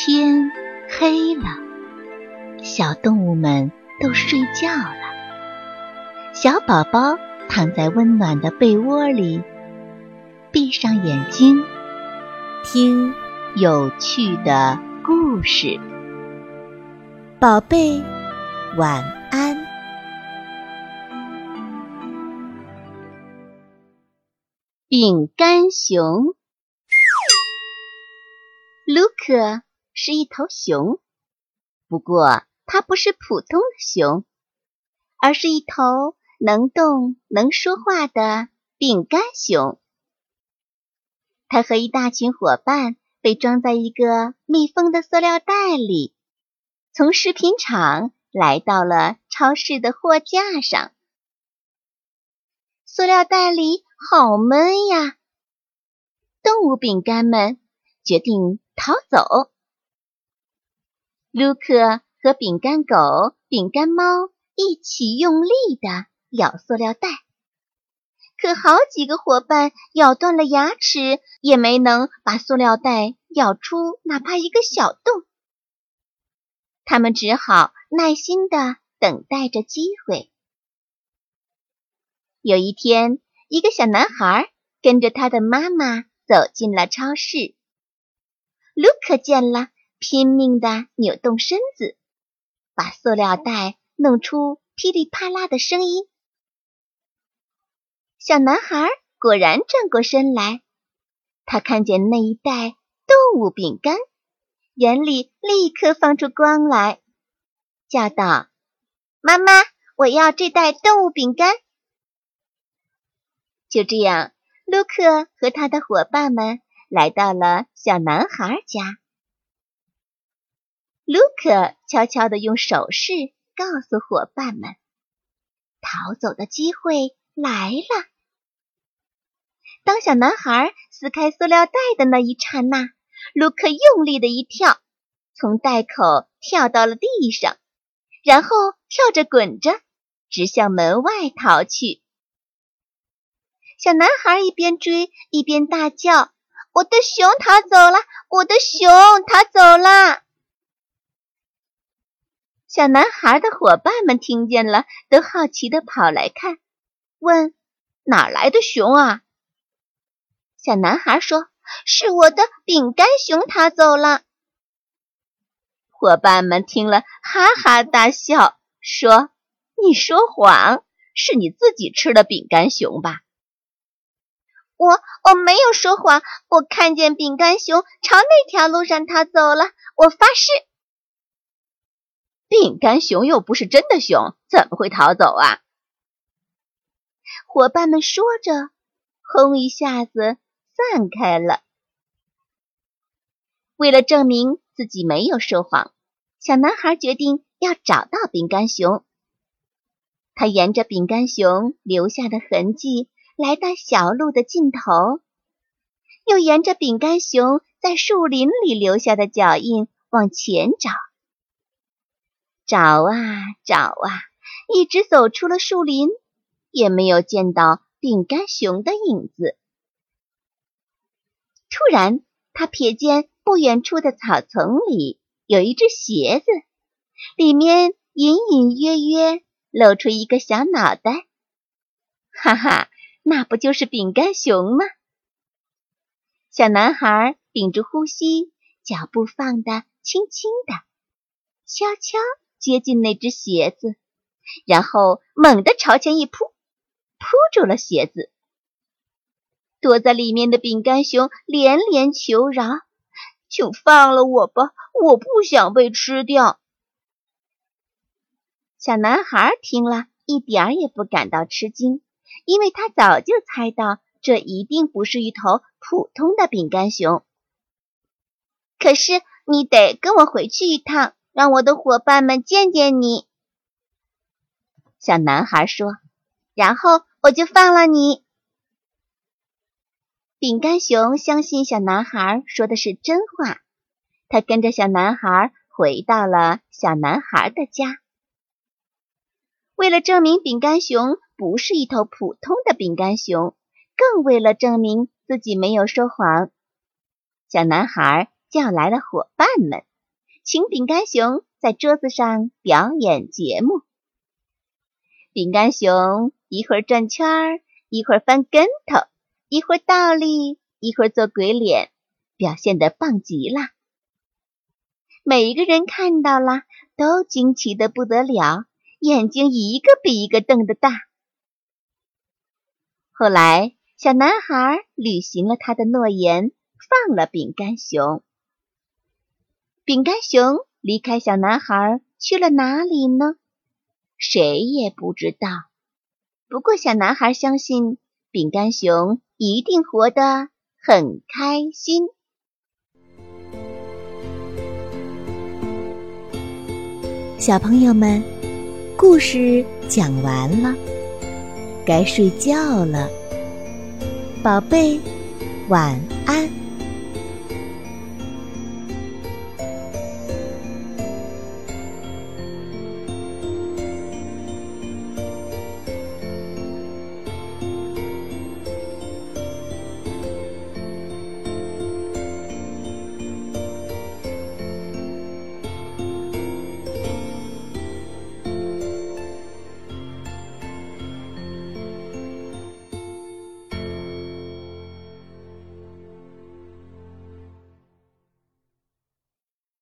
天黑了，小动物们都睡觉了。小宝宝躺在温暖的被窝里，闭上眼睛，听有趣的故事。宝贝，晚安。饼干熊，卢克是一头熊，不过它不是普通的熊，而是一头能动能说话的饼干熊。它和一大群伙伴被装在一个密封的塑料袋里，从食品厂来到了超市的货架上。塑料袋里好闷呀！动物饼干们决定逃走。卢克和饼干狗、饼干猫一起用力的咬塑料袋，可好几个伙伴咬断了牙齿，也没能把塑料袋咬出哪怕一个小洞。他们只好耐心的等待着机会。有一天，一个小男孩跟着他的妈妈走进了超市。卢克见了，拼命的扭动身子，把塑料袋弄出噼里啪啦的声音。小男孩果然转过身来，他看见那一袋动物饼干，眼里立刻放出光来，叫道：“妈妈，我要这袋动物饼干！”就这样，卢克和他的伙伴们来到了小男孩家。卢克悄悄地用手势告诉伙伴们：“逃走的机会来了。”当小男孩撕开塑料袋的那一刹那，卢克用力的一跳，从袋口跳到了地上，然后跳着滚着，直向门外逃去。小男孩一边追一边大叫：“我的熊逃走了！我的熊逃走了！”小男孩的伙伴们听见了，都好奇的跑来看，问：“哪来的熊啊？”小男孩说：“是我的饼干熊逃走了。”伙伴们听了，哈哈大笑，说：“你说谎，是你自己吃的饼干熊吧？”我我没有说谎，我看见饼干熊朝那条路上逃走了。我发誓，饼干熊又不是真的熊，怎么会逃走啊？伙伴们说着，轰一下子散开了。为了证明自己没有说谎，小男孩决定要找到饼干熊。他沿着饼干熊留下的痕迹。来到小路的尽头，又沿着饼干熊在树林里留下的脚印往前找，找啊找啊，一直走出了树林，也没有见到饼干熊的影子。突然，他瞥见不远处的草丛里有一只鞋子，里面隐隐约约露出一个小脑袋，哈哈！那不就是饼干熊吗？小男孩屏住呼吸，脚步放得轻轻的，悄悄接近那只鞋子，然后猛地朝前一扑，扑住了鞋子。躲在里面的饼干熊连连求饶：“请放了我吧，我不想被吃掉。”小男孩听了一点儿也不感到吃惊。因为他早就猜到，这一定不是一头普通的饼干熊。可是你得跟我回去一趟，让我的伙伴们见见你。”小男孩说，“然后我就放了你。”饼干熊相信小男孩说的是真话，他跟着小男孩回到了小男孩的家。为了证明饼干熊不是一头普通的饼干熊，更为了证明自己没有说谎，小男孩叫来了伙伴们。请饼干熊在桌子上表演节目。饼干熊一会儿转圈儿，一会儿翻跟头，一会儿倒立，一会儿做鬼脸，表现的棒极了。每一个人看到了，都惊奇的不得了，眼睛一个比一个瞪得大。后来，小男孩履行了他的诺言，放了饼干熊。饼干熊离开小男孩去了哪里呢？谁也不知道。不过，小男孩相信饼干熊一定活得很开心。小朋友们，故事讲完了，该睡觉了，宝贝，晚安。